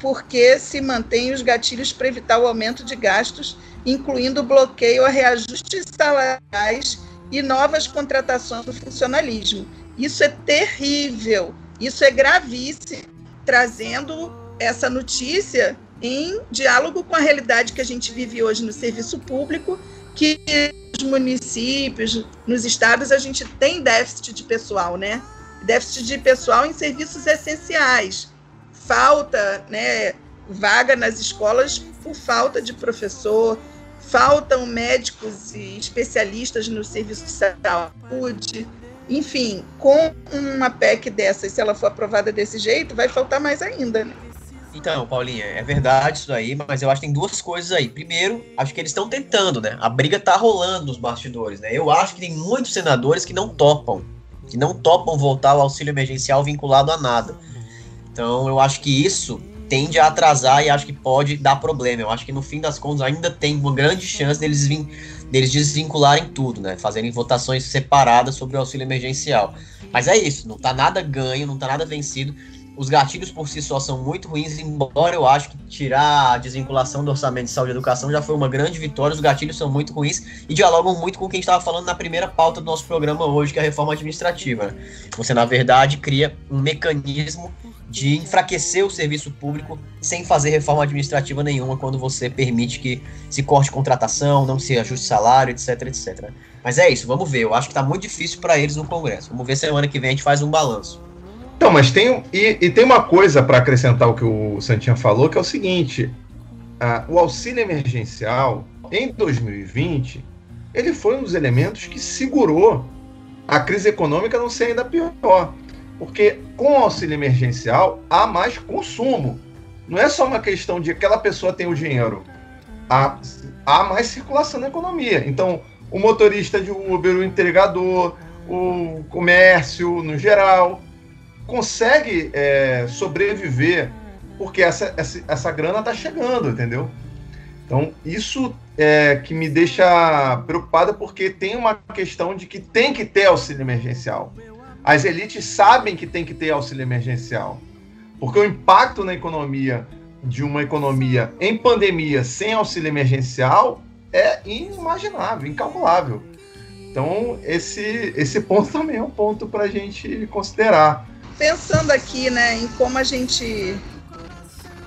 porque se mantém os gatilhos para evitar o aumento de gastos, incluindo bloqueio a reajustes salariais e novas contratações do funcionalismo. Isso é terrível, isso é gravíssimo, trazendo essa notícia em diálogo com a realidade que a gente vive hoje no serviço público que nos municípios, nos estados, a gente tem déficit de pessoal, né? Déficit de pessoal em serviços essenciais. Falta, né, vaga nas escolas por falta de professor, faltam médicos e especialistas no serviço de saúde, enfim, com uma PEC dessa, se ela for aprovada desse jeito, vai faltar mais ainda, né? Então, Paulinha, é verdade isso aí, mas eu acho que tem duas coisas aí. Primeiro, acho que eles estão tentando, né? A briga tá rolando nos bastidores, né? Eu acho que tem muitos senadores que não topam, que não topam voltar ao auxílio emergencial vinculado a nada. Então, eu acho que isso tende a atrasar e acho que pode dar problema. Eu acho que no fim das contas ainda tem uma grande chance deles vir, deles desvincularem tudo, né? Fazerem votações separadas sobre o auxílio emergencial. Mas é isso, não tá nada ganho, não tá nada vencido. Os gatilhos por si só são muito ruins, embora eu acho que tirar a desvinculação do orçamento de saúde e educação já foi uma grande vitória. Os gatilhos são muito ruins e dialogam muito com o que a gente estava falando na primeira pauta do nosso programa hoje, que é a reforma administrativa. Né? Você, na verdade, cria um mecanismo de enfraquecer o serviço público sem fazer reforma administrativa nenhuma quando você permite que se corte contratação, não se ajuste salário, etc, etc. Mas é isso, vamos ver. Eu acho que está muito difícil para eles no Congresso. Vamos ver semana que vem a gente faz um balanço. Então, mas tem e, e tem uma coisa para acrescentar o que o Santinha falou, que é o seguinte: o auxílio emergencial em 2020 ele foi um dos elementos que segurou a crise econômica não ser ainda pior. Porque com o auxílio emergencial há mais consumo. Não é só uma questão de aquela pessoa tem o dinheiro. Há, há mais circulação na economia. Então, o motorista de Uber, o entregador, o comércio no geral, consegue é, sobreviver porque essa, essa, essa grana está chegando, entendeu? Então, isso é que me deixa preocupado porque tem uma questão de que tem que ter auxílio emergencial. As elites sabem que tem que ter auxílio emergencial. Porque o impacto na economia de uma economia em pandemia sem auxílio emergencial é inimaginável, incalculável. Então, esse, esse ponto *laughs* também é um ponto para a gente considerar. Pensando aqui né, em como a gente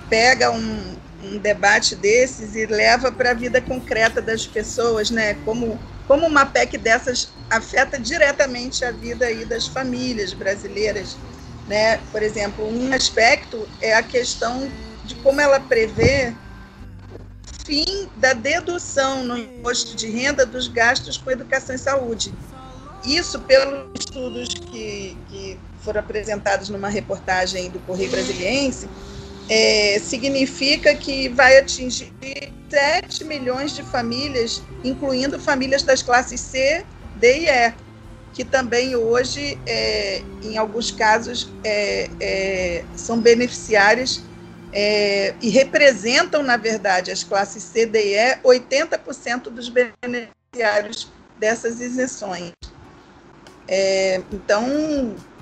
pega um, um debate desses e leva para a vida concreta das pessoas, né? Como como uma PEC dessas afeta diretamente a vida aí das famílias brasileiras, né? Por exemplo, um aspecto é a questão de como ela prevê fim da dedução no imposto de renda dos gastos com educação e saúde. Isso, pelos estudos que, que foram apresentados numa reportagem do Correio Brasiliense, é, significa que vai atingir 7 milhões de famílias, incluindo famílias das classes C, D e E, que também hoje, é, em alguns casos, é, é são beneficiárias é, e representam, na verdade, as classes C, D e E, 80% dos beneficiários dessas isenções.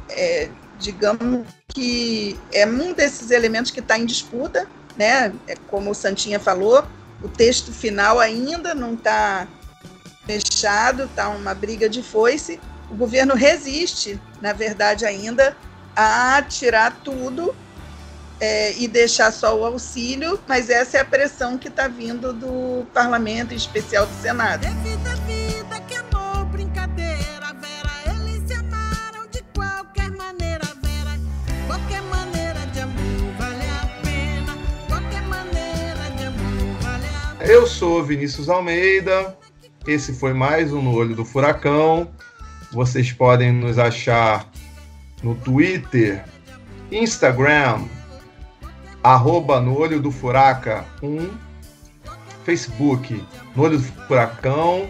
É, digamos que é um desses elementos que está em disputa, né? É como o Santinha falou, o texto final ainda não está fechado, está uma briga de foice. O governo resiste, na verdade, ainda a tirar tudo é, e deixar só o auxílio, mas essa é a pressão que está vindo do parlamento, em especial do Senado. Eu sou Vinícius Almeida. Esse foi mais um No Olho do Furacão. Vocês podem nos achar no Twitter, Instagram, arroba no olho do furaca 1, Facebook, no olho do furacão.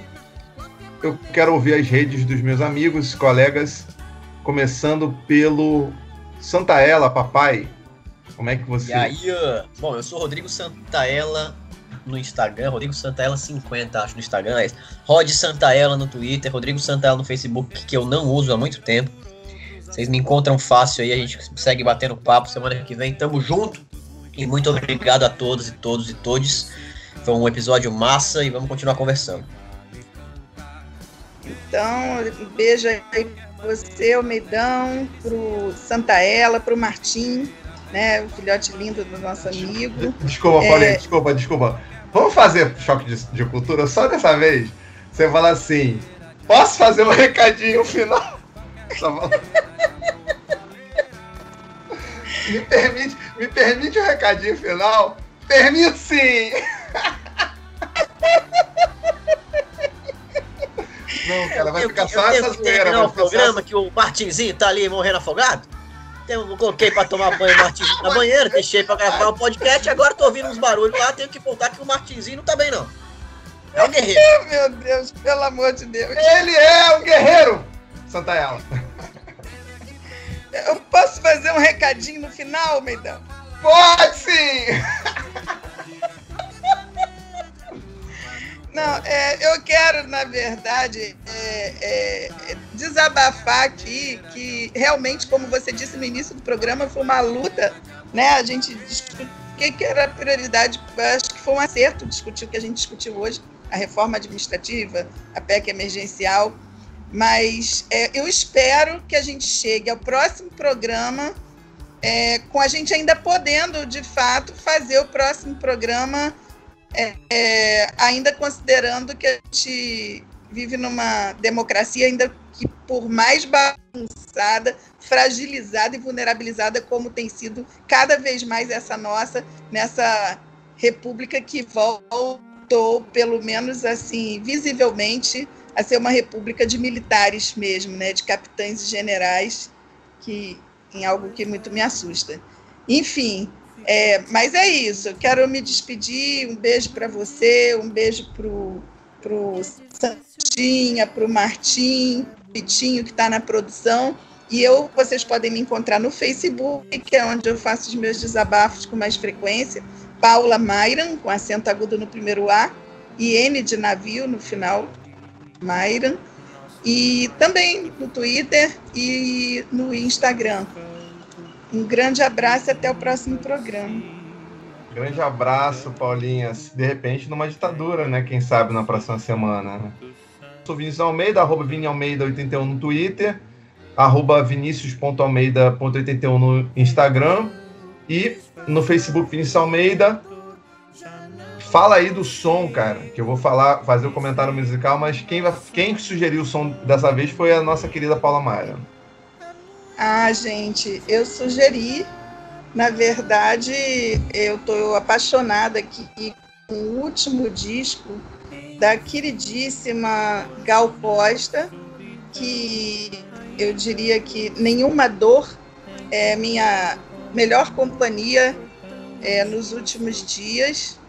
Eu quero ouvir as redes dos meus amigos, colegas, começando pelo Santaella, papai. Como é que você... E aí, bom, eu sou Rodrigo Santaella, no Instagram, Rodrigo Santaella 50, acho no Instagram, é Rod Santaella no Twitter, Rodrigo Santaella no Facebook, que eu não uso há muito tempo. Vocês me encontram fácil aí, a gente segue batendo papo. Semana que vem tamo junto. E muito obrigado a todos e todos e todes. Foi um episódio massa e vamos continuar conversando. Então, um beijo aí pra você, Almeidão, pro Santaella, pro Martim, né? O filhote lindo do nosso amigo. Desculpa, é... desculpa, desculpa. Vamos fazer choque de, de, cultura só dessa vez? Você fala assim: posso fazer um *laughs* recadinho final? me, permite, me permite um recadinho final? Permito sim! *laughs* não, cara. Vai Eu- ficar eu só tenho essa zoeira. vai o só programa que o Martinzinho tá ali morrendo afogado. Eu coloquei pra tomar banho o Martinzinho na banheira, deixei pra gravar o podcast, agora tô ouvindo uns barulhos lá, tenho que voltar que o Martinzinho não tá bem, não. É um guerreiro. Meu Deus, pelo amor de Deus. Ele é um guerreiro! Santa ela. Eu posso fazer um recadinho no final, Meidão? Pode sim! Não, é, eu quero, na verdade, é, é, desabafar aqui que realmente, como você disse no início do programa, foi uma luta, né? A gente discutiu o que, que era a prioridade. Acho que foi um acerto discutir o que a gente discutiu hoje, a reforma administrativa, a PEC emergencial. Mas é, eu espero que a gente chegue ao próximo programa é, com a gente ainda podendo, de fato, fazer o próximo programa é, é, ainda considerando que a gente vive numa democracia ainda que por mais bagunçada, fragilizada e vulnerabilizada como tem sido cada vez mais essa nossa nessa república que voltou pelo menos assim visivelmente a ser uma república de militares mesmo, né, de capitães e generais que em algo que muito me assusta. Enfim, é, mas é isso, quero me despedir. Um beijo para você, um beijo pro, pro Santinha, pro Martim, Pitinho, que está na produção. E eu, vocês podem me encontrar no Facebook, que é onde eu faço os meus desabafos com mais frequência. Paula Mairan, com acento agudo no primeiro A, e N de navio no final, Mairan. E também no Twitter e no Instagram. Um grande abraço e até o próximo programa. Grande abraço, Paulinha. De repente, numa ditadura, né? Quem sabe na próxima semana. Né? Sou Vinícius Almeida, arroba Vini Almeida 81 no Twitter, arroba vinicius.almeida.81 no Instagram e no Facebook Vinícius Almeida. Fala aí do som, cara, que eu vou falar, fazer o comentário musical, mas quem, quem sugeriu o som dessa vez foi a nossa querida Paula Maia. Ah, gente, eu sugeri. Na verdade, eu estou apaixonada aqui com o último disco da queridíssima Gal Costa, que eu diria que nenhuma dor é minha melhor companhia é, nos últimos dias.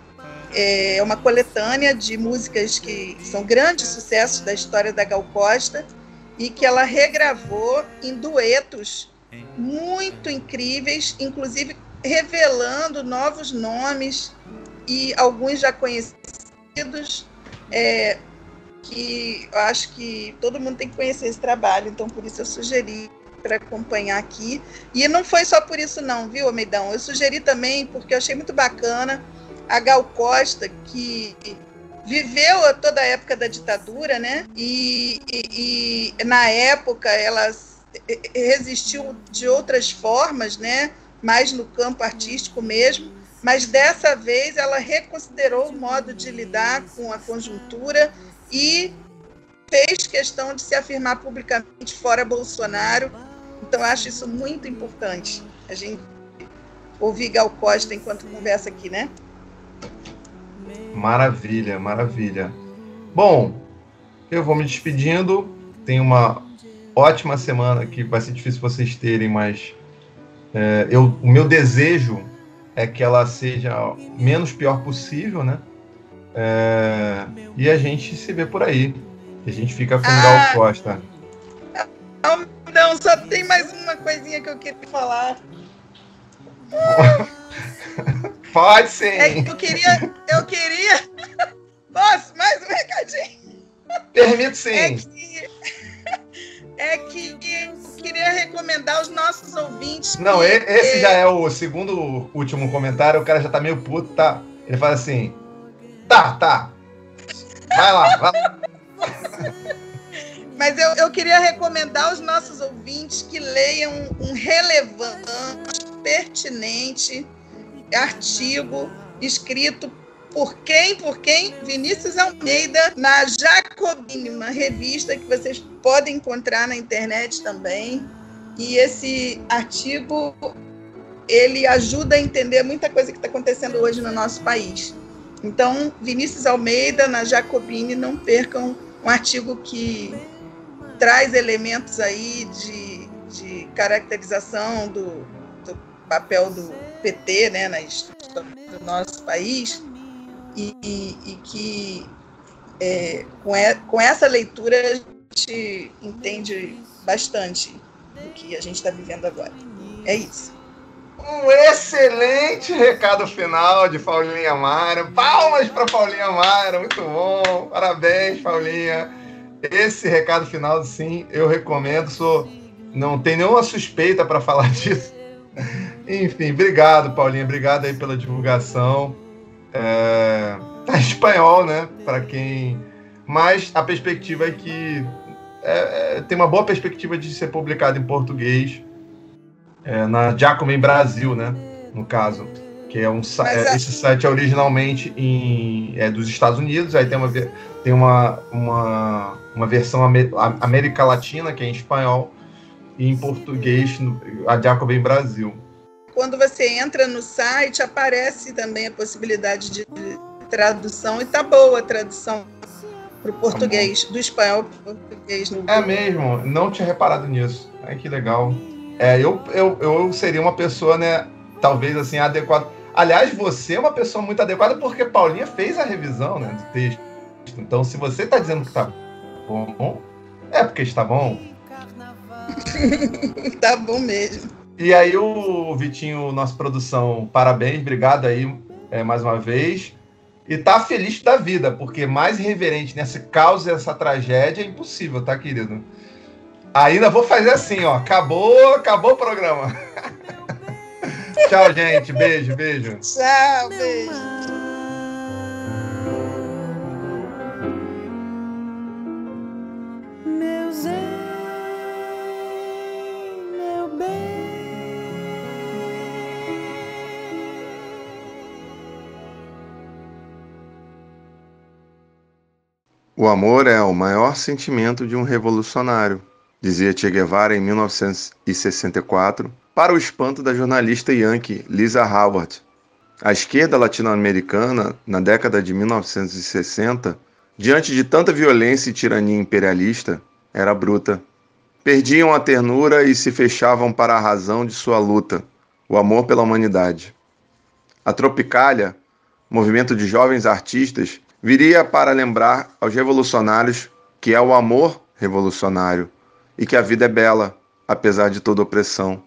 É uma coletânea de músicas que são grandes sucessos da história da Gal Costa e que ela regravou em duetos muito incríveis, inclusive revelando novos nomes e alguns já conhecidos, é, que eu acho que todo mundo tem que conhecer esse trabalho, então por isso eu sugeri para acompanhar aqui. E não foi só por isso não, viu, Almeidão? Eu sugeri também porque eu achei muito bacana a Gal Costa, que viveu toda a época da ditadura, né? E, e, e na época ela resistiu de outras formas, né? Mais no campo artístico mesmo. Mas dessa vez ela reconsiderou o modo de lidar com a conjuntura e fez questão de se afirmar publicamente fora Bolsonaro. Então acho isso muito importante. A gente ouvir Gal Costa enquanto conversa aqui, né? Maravilha, maravilha. Bom, eu vou me despedindo. Tenho uma ótima semana que vai ser difícil vocês terem, mas é, eu, o meu desejo é que ela seja menos pior possível, né? É, e a gente se vê por aí. A gente fica com o Ah. Gal Costa. Não, só tem mais uma coisinha que eu queria falar. *laughs* Pode sim! É eu queria. Eu queria. *laughs* Posso? Mais um recadinho. Permito É sim! que. É que eu queria recomendar aos nossos ouvintes. Não, que, esse é, já é o segundo último comentário. O cara já tá meio puto, tá? Ele fala assim: tá, tá. Vai lá, vai lá. *laughs* Mas eu, eu queria recomendar aos nossos ouvintes que leiam um relevante, pertinente artigo escrito por quem? Por quem? Vinícius Almeida, na Jacobine, uma revista que vocês podem encontrar na internet também. E esse artigo ele ajuda a entender muita coisa que está acontecendo hoje no nosso país. Então, Vinícius Almeida, na Jacobine, não percam um artigo que traz elementos aí de, de caracterização do, do papel do PT né, na história do nosso país e, e, e que é, com, e, com essa leitura a gente entende bastante do que a gente está vivendo agora. É isso. Um excelente recado final de Paulinha Mara. Palmas para Paulinha Mara, muito bom. Parabéns, Paulinha. Esse recado final, sim, eu recomendo. Sou, não tem nenhuma suspeita para falar *laughs* disso. Enfim, obrigado, Paulinha. Obrigado aí pela divulgação. É, tá em espanhol, né? Para quem. Mas a perspectiva é que é, é, tem uma boa perspectiva de ser publicado em português é, na Jacobin Brasil, né? No caso, que é um é, esse site é originalmente em, é dos Estados Unidos, aí tem uma tem uma, uma, uma versão América Latina que é em espanhol e em português a Jacobin Brasil. Quando você entra no site aparece também a possibilidade de tradução e tá boa a tradução para o português, tá do espanhol para o português. No é mesmo, não tinha reparado nisso. Ai, que legal. É, eu, eu, eu seria uma pessoa, né, talvez assim, adequada. Aliás, você é uma pessoa muito adequada porque Paulinha fez a revisão né, do texto. Então, se você está dizendo que está bom, é porque está bom. *laughs* tá bom mesmo. E aí, o Vitinho, nossa produção, parabéns, obrigado aí é, mais uma vez. E tá feliz da vida, porque mais irreverente nessa causa, essa tragédia é impossível, tá, querido? Ainda vou fazer assim, ó. Acabou, acabou o programa. *laughs* Tchau, gente. Beijo, beijo. Tchau, beijo. O amor é o maior sentimento de um revolucionário dizia Che Guevara em 1964, para o espanto da jornalista yankee Lisa Howard. A esquerda latino-americana, na década de 1960, diante de tanta violência e tirania imperialista, era bruta. Perdiam a ternura e se fechavam para a razão de sua luta, o amor pela humanidade. A Tropicália, movimento de jovens artistas, viria para lembrar aos revolucionários que é o amor revolucionário, e que a vida é bela, apesar de toda opressão.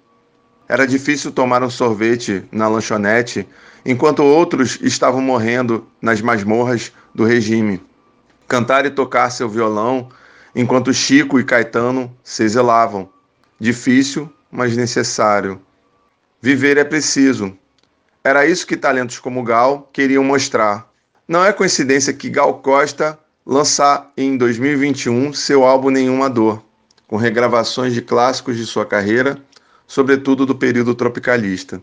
Era difícil tomar um sorvete na lanchonete enquanto outros estavam morrendo nas masmorras do regime. Cantar e tocar seu violão enquanto Chico e Caetano se exilavam. Difícil, mas necessário. Viver é preciso. Era isso que talentos como Gal queriam mostrar. Não é coincidência que Gal Costa lançar em 2021 seu álbum Nenhuma Dor com regravações de clássicos de sua carreira, sobretudo do período tropicalista.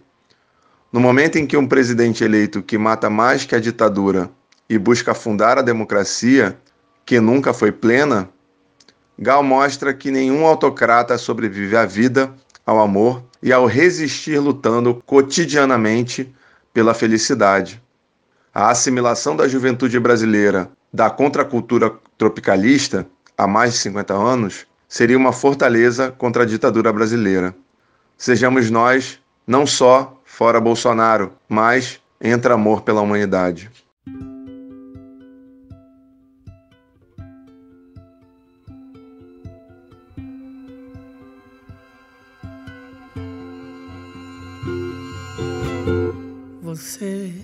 No momento em que um presidente eleito que mata mais que a ditadura e busca afundar a democracia, que nunca foi plena, Gal mostra que nenhum autocrata sobrevive à vida, ao amor e ao resistir lutando cotidianamente pela felicidade. A assimilação da juventude brasileira da contracultura tropicalista há mais de 50 anos seria uma fortaleza contra a ditadura brasileira. Sejamos nós, não só fora Bolsonaro, mas entre amor pela humanidade. Você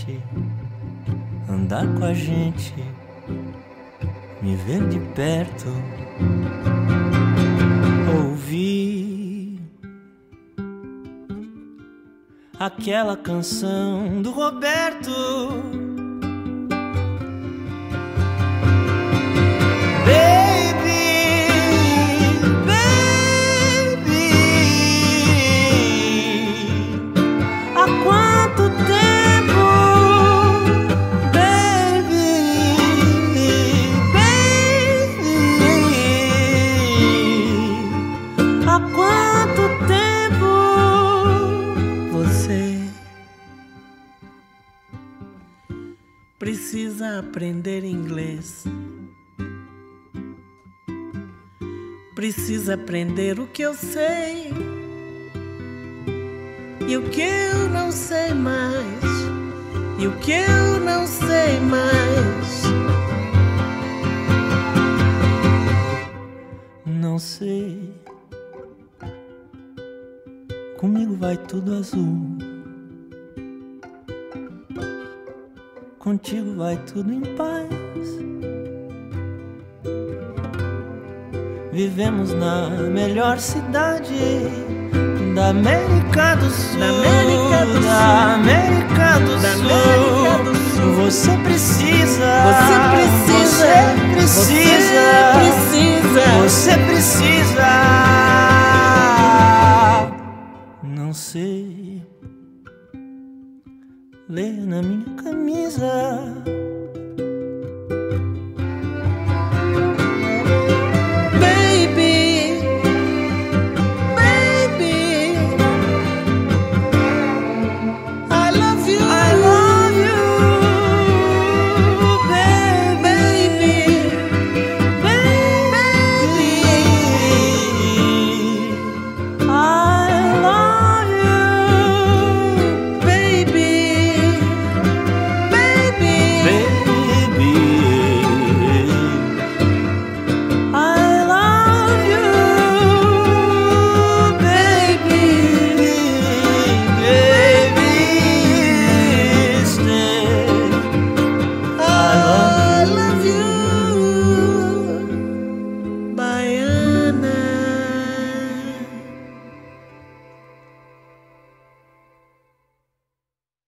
Lanchonete, andar com a gente, me ver de perto, ouvir aquela canção do Roberto. Precisa aprender inglês. Precisa aprender o que eu sei e o que eu não sei mais. E o que eu não sei mais. Não sei. Comigo vai tudo azul. Contigo vai tudo em paz. Vivemos na melhor cidade da América do Sul. Da América do Sul. Da América do, Sul. Sul. Você precisa. Você precisa. Você precisa. Você precisa. Você precisa. Não sei ler na minha camisa